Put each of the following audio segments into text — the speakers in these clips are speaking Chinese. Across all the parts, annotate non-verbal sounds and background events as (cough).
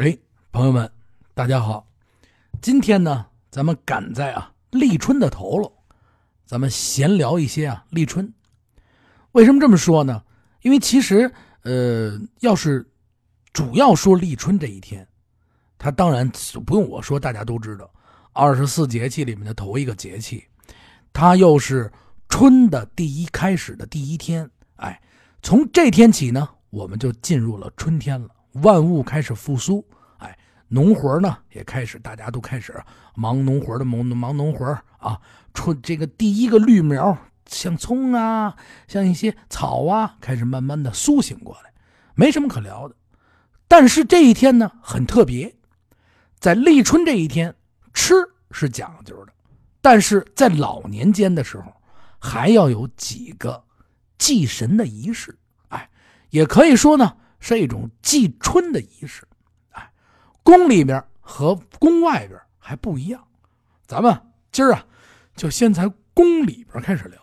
哎，朋友们，大家好！今天呢，咱们赶在啊立春的头了，咱们闲聊一些啊立春。为什么这么说呢？因为其实，呃，要是主要说立春这一天，它当然不用我说，大家都知道，二十四节气里面的头一个节气，它又是春的第一开始的第一天。哎，从这天起呢，我们就进入了春天了。万物开始复苏，哎，农活呢也开始，大家都开始忙农活的忙忙农活啊。春这个第一个绿苗，像葱啊，像一些草啊，开始慢慢的苏醒过来，没什么可聊的。但是这一天呢很特别，在立春这一天吃是讲究的，但是在老年间的时候还要有几个祭神的仪式，哎，也可以说呢。是一种祭春的仪式，哎，宫里边和宫外边还不一样。咱们今儿啊，就先从宫里边开始聊。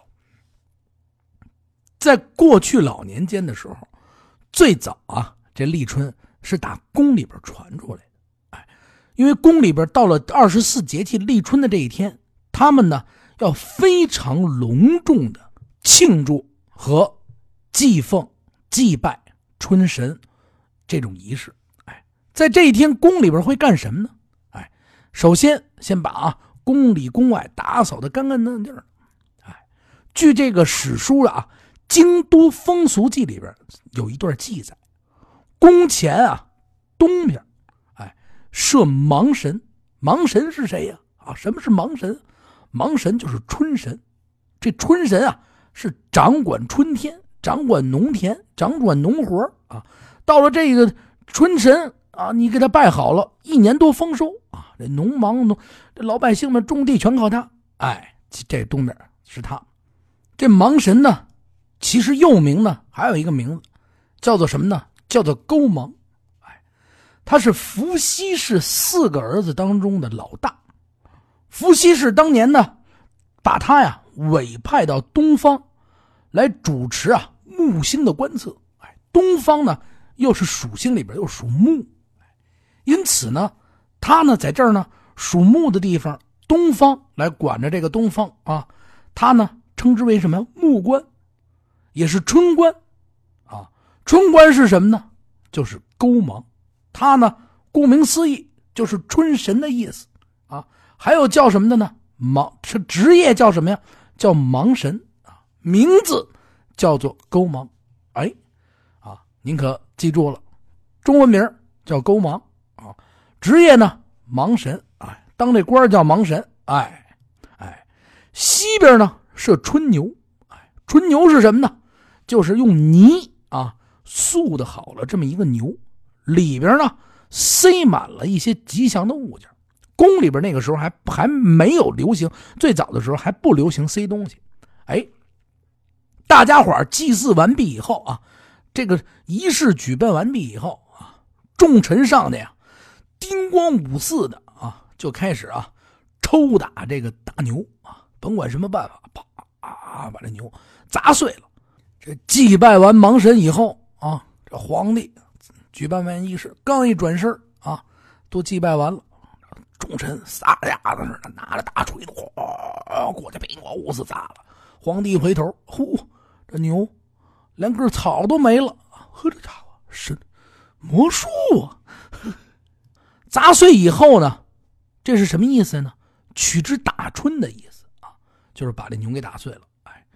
在过去老年间的时候，最早啊，这立春是打宫里边传出来的，哎，因为宫里边到了二十四节气立春的这一天，他们呢要非常隆重的庆祝和祭奉、祭拜。春神，这种仪式，哎，在这一天宫里边会干什么呢？哎，首先先把啊宫里宫外打扫的干干净净哎，据这个史书啊《京都风俗记》里边有一段记载，宫前啊东边，哎设芒神，芒神是谁呀？啊，什么是芒神？芒神就是春神，这春神啊是掌管春天。掌管农田，掌管农活啊！到了这个春神啊，你给他拜好了，一年多丰收啊！这农忙农，这老百姓们种地全靠他。哎，这东边是他。这芒神呢，其实又名呢，还有一个名字，叫做什么呢？叫做勾芒。哎，他是伏羲氏四个儿子当中的老大。伏羲氏当年呢，把他呀委派到东方来主持啊。木星的观测，哎，东方呢又是属性里边又属木，因此呢，他呢在这儿呢属木的地方，东方来管着这个东方啊，他呢称之为什么呀木官，也是春官，啊，春官是什么呢？就是勾芒，他呢顾名思义就是春神的意思啊，还有叫什么的呢？芒是职业叫什么呀？叫芒神啊，名字。叫做勾芒，哎，啊，您可记住了，中文名叫勾芒啊，职业呢芒神，哎，当这官叫芒神，哎，哎，西边呢是春牛，哎，春牛是什么呢？就是用泥啊塑的好了这么一个牛，里边呢塞满了一些吉祥的物件。宫里边那个时候还还没有流行，最早的时候还不流行塞东西，哎。大家伙祭祀完毕以后啊，这个仪式举办完毕以后啊，众臣上去呀，叮咣五四的啊，就开始啊抽打这个大牛啊，甭管什么办法，啪啊把这牛砸碎了。这祭拜完盲神以后啊，这皇帝举办完仪式，刚一转身啊，都祭拜完了，众臣撒丫子似的拿着大锤子哗过去，叮咣五四砸了。皇帝一回头，呼。这牛连根草都没了，呵，这家伙是魔术啊！(laughs) 砸碎以后呢，这是什么意思呢？取之打春的意思啊，就是把这牛给打碎了。哎，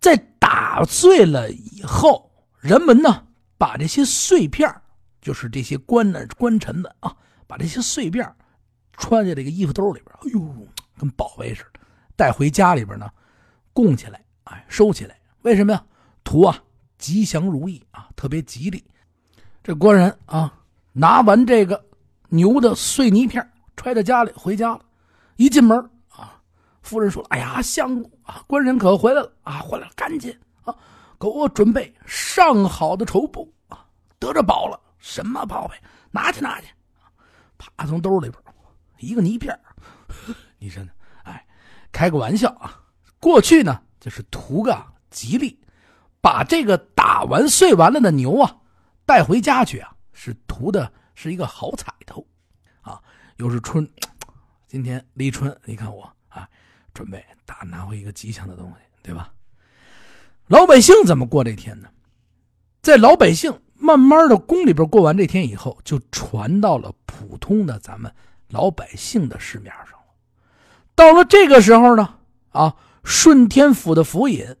在打碎了以后，人们呢把这些碎片就是这些官呢官臣们啊，把这些碎片穿在这个衣服兜里边，哎呦，跟宝贝似的，带回家里边呢，供起来。哎，收起来，为什么呀？图啊，吉祥如意啊，特别吉利。这官人啊，拿完这个牛的碎泥片，揣在家里回家了。一进门啊，夫人说：“哎呀，相公啊，官人可回来了啊，回来了，赶紧啊，给我准备上好的绸布啊，得着宝了。什么宝贝？拿去，拿去。啪，从兜里边一个泥片，(laughs) 你说呢？哎，开个玩笑啊。过去呢。”就是图个吉利，把这个打完碎完了的牛啊带回家去啊，是图的是一个好彩头，啊，又是春，今天立春，你看我啊，准备打拿回一个吉祥的东西，对吧？老百姓怎么过这天呢？在老百姓慢慢的宫里边过完这天以后，就传到了普通的咱们老百姓的市面上了。到了这个时候呢，啊，顺天府的府尹，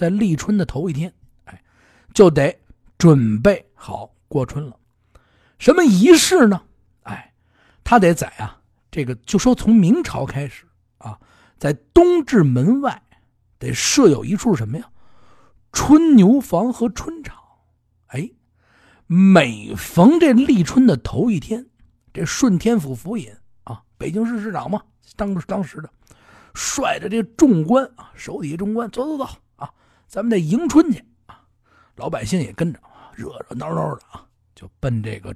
在立春的头一天，哎，就得准备好过春了。什么仪式呢？哎，他得在啊，这个就说从明朝开始啊，在东至门外得设有一处什么呀？春牛房和春场。哎，每逢这立春的头一天，这顺天府府尹啊，北京市市长嘛，当当时的，率着这众官啊，手底下众官，走走走，咱们得迎春去啊，老百姓也跟着，热热闹闹的啊，就奔这个。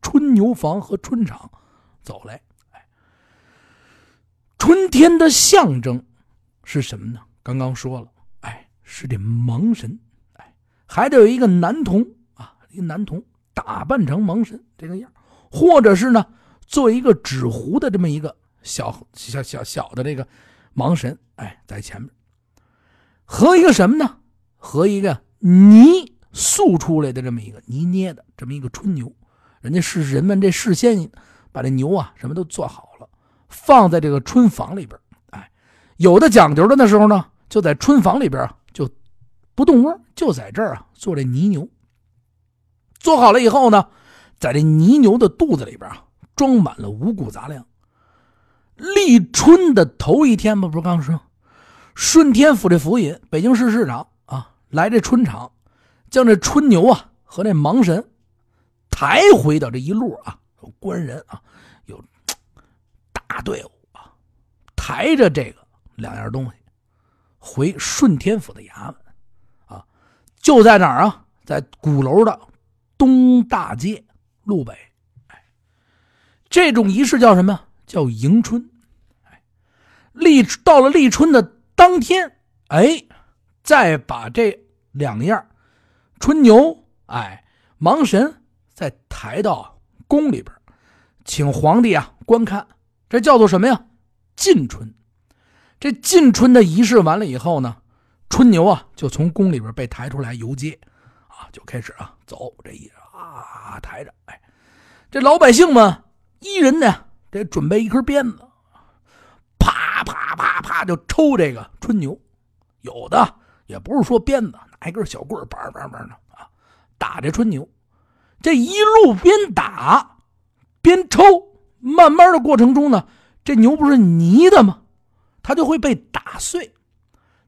春牛房和春场走来，哎，春天的象征是什么呢？刚刚说了，哎，是这盲神，哎，还得有一个男童啊，一个男童打扮成盲神这个样，或者是呢，做一个纸糊的这么一个小小小小的这个盲神，哎，在前面，和一个什么呢？和一个泥塑出来的这么一个泥捏的这么一个春牛。人家是人们这事先把这牛啊什么都做好了，放在这个春房里边。哎，有的讲究的那时候呢，就在春房里边就不动窝，就在这儿啊做这泥牛。做好了以后呢，在这泥牛的肚子里边啊装满了五谷杂粮。立春的头一天嘛，不是刚说，顺天府这府尹、北京市市长啊来这春场，将这春牛啊和这盲神。抬回到这一路啊，有官人啊，有大队伍啊，抬着这个两样东西回顺天府的衙门啊，就在哪儿啊？在鼓楼的东大街路北。哎，这种仪式叫什么？叫迎春。哎，立到了立春的当天，哎，再把这两样春牛，哎，盲神。再抬到宫里边，请皇帝啊观看，这叫做什么呀？进春。这进春的仪式完了以后呢，春牛啊就从宫里边被抬出来游街，啊，就开始啊走这一啊抬着，哎，这老百姓们一人呢得准备一根鞭子，啪啪啪就抽这个春牛，有的也不是说鞭子，拿一根小棍儿叭叭叭的啊打这春牛。这一路边打边抽，慢慢的过程中呢，这牛不是泥的吗？它就会被打碎，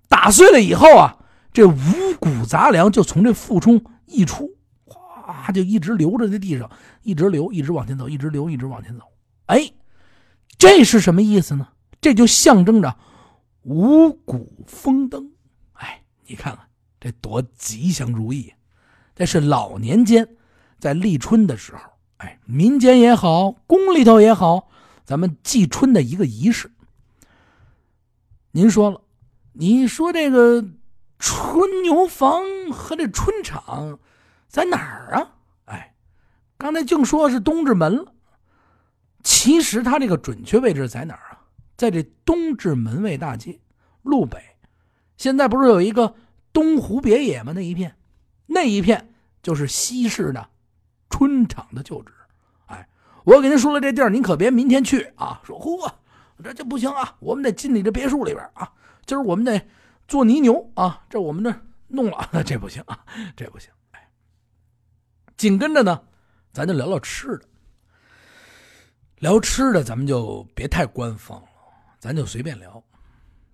打碎了以后啊，这五谷杂粮就从这腹中溢出，哗，就一直流着在地上，一直流，一直往前走，一直流，一直往前走。哎，这是什么意思呢？这就象征着五谷丰登。哎，你看看这多吉祥如意，这是老年间。在立春的时候，哎，民间也好，宫里头也好，咱们祭春的一个仪式。您说了，你说这个春牛房和这春场在哪儿啊？哎，刚才净说是东直门了，其实它这个准确位置在哪儿啊？在这东直门卫大街路北。现在不是有一个东湖别野吗？那一片，那一片就是西式的。春场的旧址，哎，我给您说了这地儿，您可别明天去啊！说嚯，这就不行啊！我们得进你这别墅里边啊！今儿我们得做泥牛啊！这我们这弄了，(laughs) 这不行啊，这不行！哎，紧跟着呢，咱就聊聊吃的。聊吃的，咱们就别太官方了，咱就随便聊。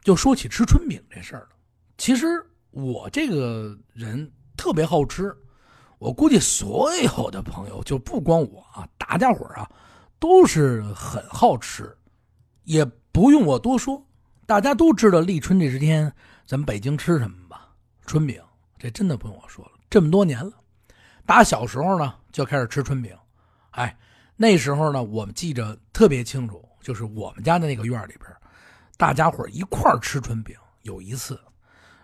就说起吃春饼这事儿了，其实我这个人特别好吃。我估计所有的朋友就不光我啊，大家伙啊，都是很好吃，也不用我多说，大家都知道立春这十天咱们北京吃什么吧？春饼，这真的不用我说了，这么多年了，打小时候呢就开始吃春饼，哎，那时候呢我们记着特别清楚，就是我们家的那个院里边，大家伙一块吃春饼。有一次，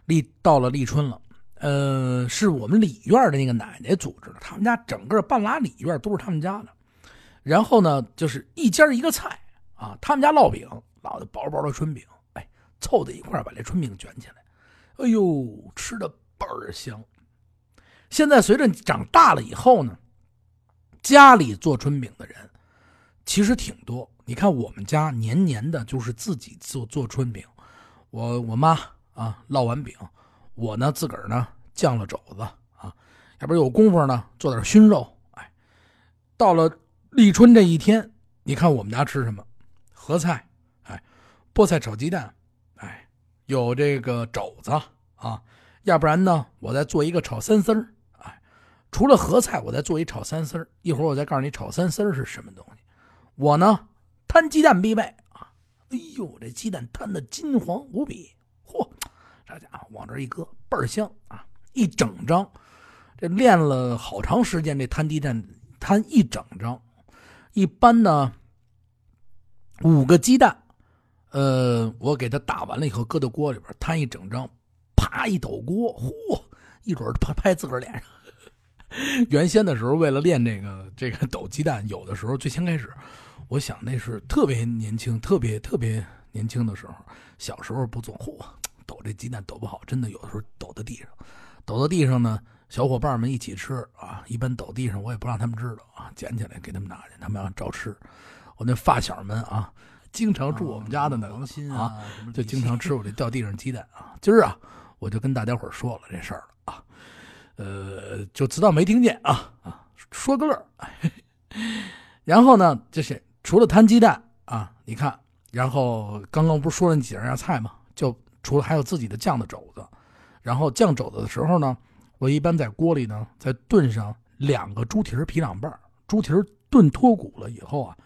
立到了立春了。呃，是我们里院的那个奶奶组织的，他们家整个半拉里院都是他们家的。然后呢，就是一家一个菜啊。他们家烙饼烙的薄薄的春饼，哎，凑在一块把这春饼卷起来，哎呦，吃的倍儿香。现在随着长大了以后呢，家里做春饼的人其实挺多。你看我们家年年的就是自己做做春饼，我我妈啊烙完饼，我呢自个儿呢酱了肘子啊，要不有功夫呢做点熏肉。哎，到了立春这一天，你看我们家吃什么？合菜，哎，菠菜炒鸡蛋，哎，有这个肘子啊，要不然呢我再做一个炒三丝儿，哎，除了合菜，我再做一炒三丝儿。一会儿我再告诉你炒三丝儿是什么东西。我呢。摊鸡蛋必备啊！哎呦，这鸡蛋摊的金黄无比，嚯，这家伙往这一搁，倍儿香啊！一整张，这练了好长时间，这摊鸡蛋摊一整张，一般呢五个鸡蛋，呃，我给它打完了以后，搁到锅里边摊一整张，啪一抖锅，嚯，一准拍拍自个儿脸上。(laughs) 原先的时候，为了练这个这个抖鸡蛋，有的时候最先开始。我想那是特别年轻、特别特别年轻的时候，小时候不总，嚯，抖这鸡蛋抖不好，真的有的时候抖在地上，抖到地上呢，小伙伴们一起吃啊，一般抖地上我也不让他们知道啊，捡起来给他们拿去，他们要照吃。我那发小们啊，经常住我们家的呢啊，就经常吃我这掉地上鸡蛋啊。今儿啊，我就跟大家伙说了这事儿了啊，呃，就知道没听见啊啊，说个乐。(laughs) 然后呢，就是。除了摊鸡蛋啊，你看，然后刚刚不是说了几样菜吗？就除了还有自己的酱的肘子，然后酱肘子的时候呢，我一般在锅里呢再炖上两个猪蹄儿皮两瓣猪蹄儿炖脱骨了以后啊，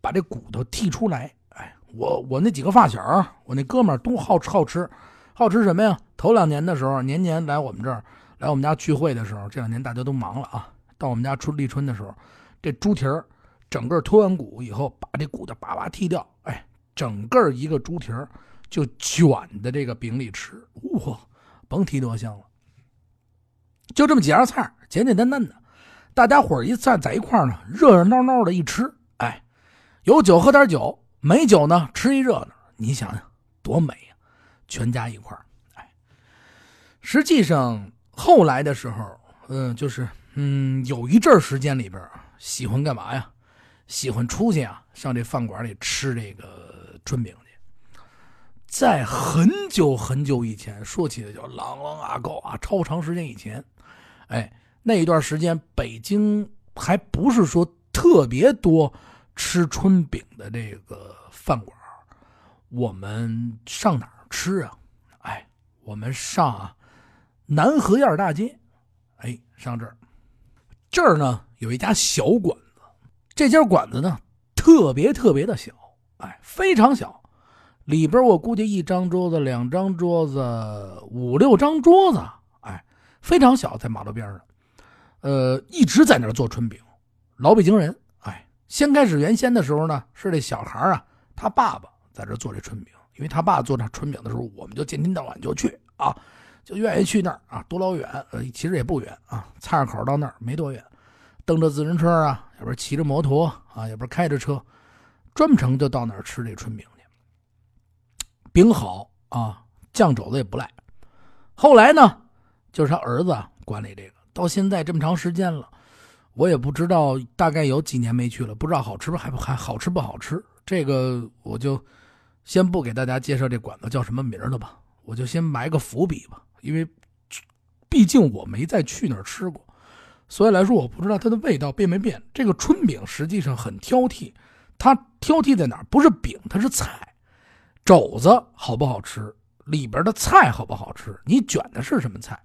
把这骨头剔出来。哎，我我那几个发小，我那哥们儿都好吃好吃，好吃什么呀？头两年的时候，年年来我们这儿来我们家聚会的时候，这两年大家都忙了啊，到我们家春立春的时候，这猪蹄儿。整个脱完骨以后，把这骨头叭叭剔掉，哎，整个一个猪蹄儿就卷在这个饼里吃，哇，甭提多香了。就这么几样菜，简简单单的，大家伙一站在一块呢，热热闹闹的一吃，哎，有酒喝点酒，没酒呢吃一热闹，你想想多美呀！全家一块儿，哎，实际上后来的时候，嗯，就是嗯，有一阵时间里边喜欢干嘛呀？喜欢出去啊，上这饭馆里吃这个春饼去。在很久很久以前，说起来叫狼狼阿狗啊，超长时间以前，哎，那一段时间北京还不是说特别多吃春饼的这个饭馆，我们上哪儿吃啊？哎，我们上啊南河沿大街，哎，上这儿，这儿呢有一家小馆。这家馆子呢，特别特别的小，哎，非常小，里边我估计一张桌子、两张桌子、五六张桌子，哎，非常小，在马路边上，呃，一直在那做春饼，老北京人，哎，先开始原先的时候呢，是这小孩啊，他爸爸在这做这春饼，因为他爸做这春饼的时候，我们就天天到晚就去啊，就愿意去那儿啊，多老远，呃，其实也不远啊，菜市口到那儿没多远。蹬着自行车啊，要不骑着摩托啊，要不开着车，专程就到那儿吃这春饼去。饼好啊，酱肘子也不赖。后来呢，就是他儿子管理这个，到现在这么长时间了，我也不知道，大概有几年没去了，不知道好吃不还还好吃不好吃。这个我就先不给大家介绍这馆子叫什么名了吧，我就先埋个伏笔吧，因为毕竟我没再去那儿吃过。所以来说，我不知道它的味道变没变。这个春饼实际上很挑剔，它挑剔在哪儿？不是饼，它是菜。肘子好不好吃？里边的菜好不好吃？你卷的是什么菜？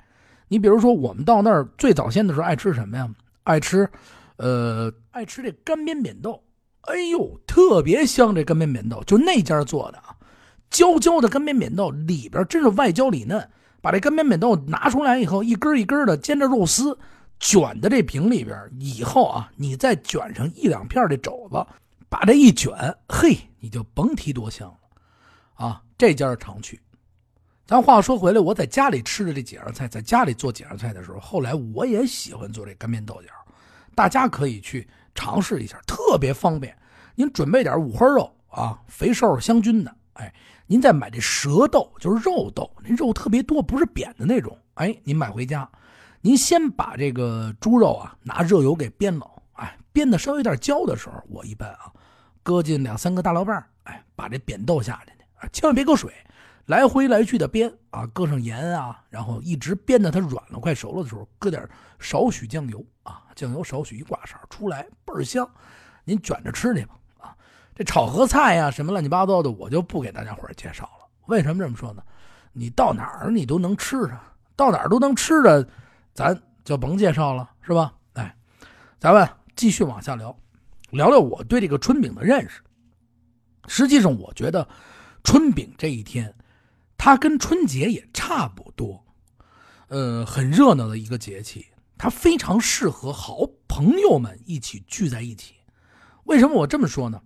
你比如说，我们到那儿最早先的时候爱吃什么呀？爱吃，呃，爱吃这干煸扁豆。哎呦，特别香！这干煸扁豆就那家做的啊，焦焦的干煸扁豆，里边真是外焦里嫩。把这干煸扁豆拿出来以后，一根一根的煎着肉丝。卷的这饼里边，以后啊，你再卷上一两片的肘子，把这一卷，嘿，你就甭提多香了，啊，这家常去。咱话说回来，我在家里吃的这几样菜，在家里做几样菜的时候，后来我也喜欢做这干煸豆角，大家可以去尝试一下，特别方便。您准备点五花肉啊，肥瘦相均的。哎，您再买这蛇豆，就是肉豆，那肉特别多，不是扁的那种。哎，您买回家，您先把这个猪肉啊拿热油给煸了。哎，煸的稍微有点焦的时候，我一般啊搁进两三个大料瓣，哎，把这扁豆下进去，啊，千万别搁水，来回来去的煸啊，搁上盐啊，然后一直煸到它软了、快熟了的时候，搁点少许酱油啊，酱油少许一挂色出来倍儿香，您卷着吃去吧啊。这炒合菜呀，什么乱七八糟的，我就不给大家伙介绍了。为什么这么说呢？你到哪儿你都能吃上，到哪儿都能吃着，咱就甭介绍了，是吧？哎，咱们继续往下聊，聊聊我对这个春饼的认识。实际上，我觉得春饼这一天，它跟春节也差不多，呃，很热闹的一个节气，它非常适合好朋友们一起聚在一起。为什么我这么说呢？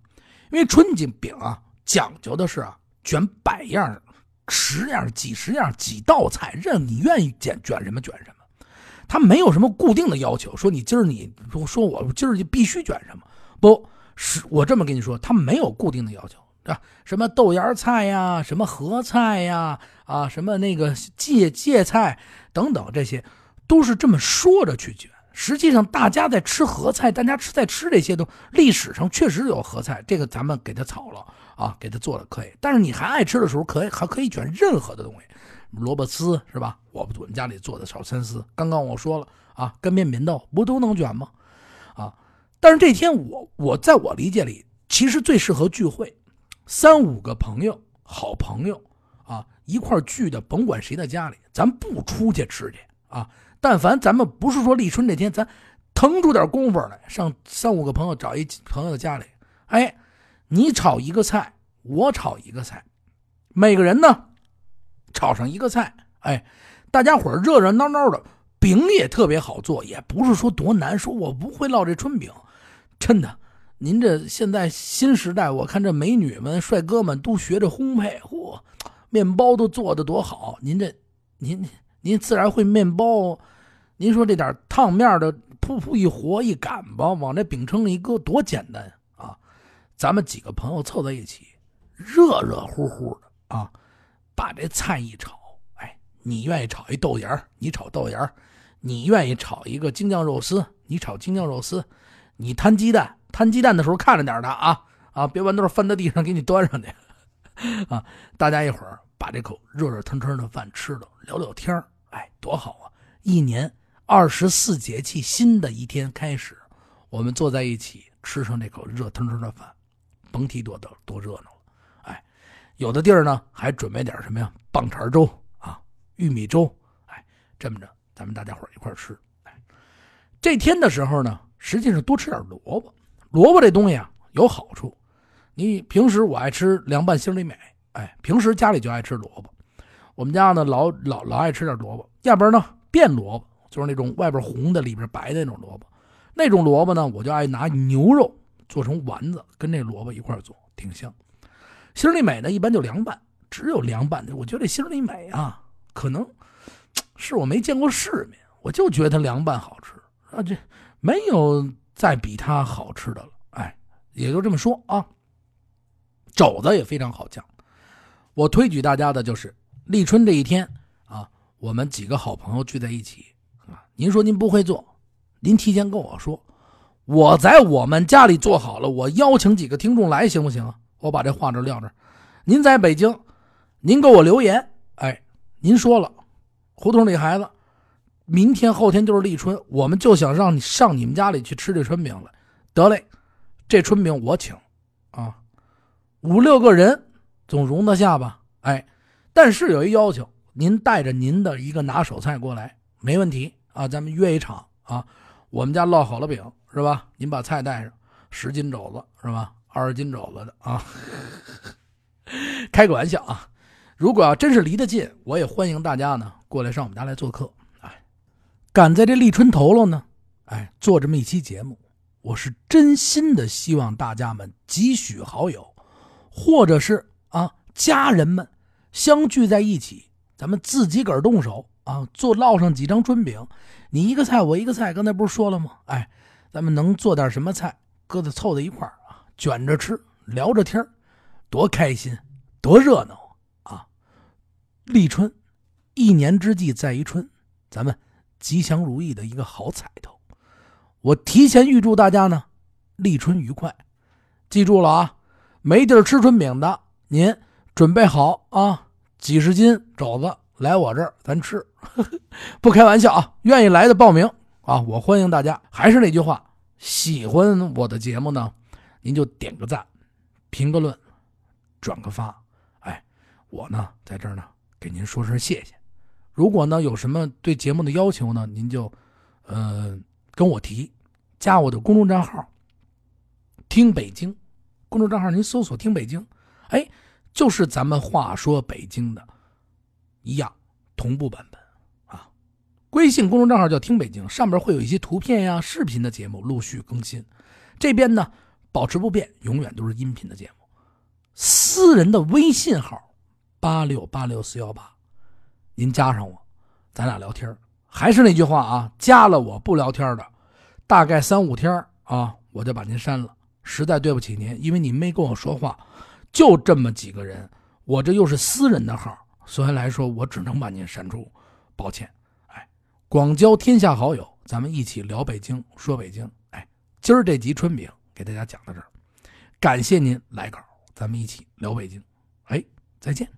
因为春节饼啊，讲究的是啊，卷百样、十样、几十样、几道菜，任你愿意卷卷什么卷什么。他没有什么固定的要求，说你今儿你说我今儿就必须卷什么，不是我这么跟你说，他没有固定的要求啊。什么豆芽菜呀，什么合菜呀，啊，什么那个芥芥菜等等，这些都是这么说着去卷。实际上，大家在吃合菜，大家吃在吃这些都历史上确实有合菜，这个咱们给它炒了啊，给它做了可以。但是你还爱吃的时候，可以还可以卷任何的东西，萝卜丝是吧？我们家里做的炒参丝，刚刚我说了啊，干煸扁豆不都能卷吗？啊，但是这天我我在我理解里，其实最适合聚会，三五个朋友，好朋友啊，一块聚的，甭管谁的家里，咱不出去吃去啊。但凡咱们不是说立春这天，咱腾出点功夫来，上三五个朋友找一朋友的家里，哎，你炒一个菜，我炒一个菜，每个人呢炒上一个菜，哎，大家伙热热闹闹的，饼也特别好做，也不是说多难。说我不会烙这春饼，真的，您这现在新时代，我看这美女们、帅哥们都学着烘焙，嚯，面包都做的多好。您这，您。您自然会面包，您说这点烫面的，噗噗一和一擀吧，往这饼铛里一搁，多简单啊！咱们几个朋友凑在一起，热热乎乎的啊，把这菜一炒，哎，你愿意炒一豆芽你炒豆芽你愿意炒一个京酱肉丝，你炒京酱肉丝，你摊鸡蛋，摊鸡蛋的时候看着点的啊啊，别豌豆翻到地上给你端上去 (laughs) 啊！大家一会儿把这口热热腾腾的饭吃了，聊聊天哎，多好啊！一年二十四节气，新的一天开始，我们坐在一起吃上这口热腾腾的饭，甭提多多多热闹。有的地儿呢还准备点什么呀？棒碴粥啊，玉米粥。哎，这么着，咱们大家伙一块吃。哎，这天的时候呢，实际上多吃点萝卜。萝卜这东西啊有好处。你平时我爱吃凉拌心里美，哎，平时家里就爱吃萝卜。我们家呢，老老老爱吃点萝卜，要不然呢，变萝卜就是那种外边红的，里边白的那种萝卜。那种萝卜呢，我就爱拿牛肉做成丸子，跟那萝卜一块做，挺香。心里美呢，一般就凉拌，只有凉拌的。我觉得这心里美啊，可能是我没见过世面，我就觉得它凉拌好吃啊，这没有再比它好吃的了。哎，也就这么说啊。肘子也非常好酱，我推举大家的就是。立春这一天啊，我们几个好朋友聚在一起啊。您说您不会做，您提前跟我说，我在我们家里做好了，我邀请几个听众来，行不行？我把这话这撂这。您在北京，您给我留言，哎，您说了，胡同里孩子，明天后天就是立春，我们就想让你上你们家里去吃这春饼了。得嘞，这春饼我请啊，五六个人总容得下吧？哎。但是有一要求，您带着您的一个拿手菜过来，没问题啊。咱们约一场啊，我们家烙好了饼是吧？您把菜带上，十斤肘子是吧？二十斤肘子的啊，开个玩笑啊。如果要真是离得近，我也欢迎大家呢过来上我们家来做客。哎，赶在这立春头了呢，哎，做这么一期节目，我是真心的希望大家们几许好友，或者是啊家人们。相聚在一起，咱们自己个儿动手啊，做烙上几张春饼，你一个菜我一个菜，刚才不是说了吗？哎，咱们能做点什么菜搁在凑在一块儿，卷着吃，聊着天多开心，多热闹啊！立春，一年之计在于春，咱们吉祥如意的一个好彩头。我提前预祝大家呢，立春愉快。记住了啊，没地儿吃春饼的，您准备好啊，几十斤肘子来我这儿，咱吃。(laughs) 不开玩笑啊，愿意来的报名啊，我欢迎大家。还是那句话，喜欢我的节目呢，您就点个赞，评个论，转个发。哎，我呢在这儿呢给您说声谢谢。如果呢有什么对节目的要求呢，您就呃跟我提，加我的公众账号。听北京，公众账号您搜索“听北京”，哎，就是咱们话说北京的一样同步版本啊。微信公众账号叫“听北京”，上面会有一些图片呀、视频的节目陆续更新。这边呢保持不变，永远都是音频的节目。私人的微信号八六八六四幺八，您加上我，咱俩聊天还是那句话啊，加了我不聊天的，大概三五天啊，我就把您删了。实在对不起您，因为您没跟我说话，就这么几个人，我这又是私人的号，所以来说，我只能把您删除，抱歉。哎，广交天下好友，咱们一起聊北京，说北京。哎，今儿这集春饼给大家讲到这儿，感谢您来稿，咱们一起聊北京。哎，再见。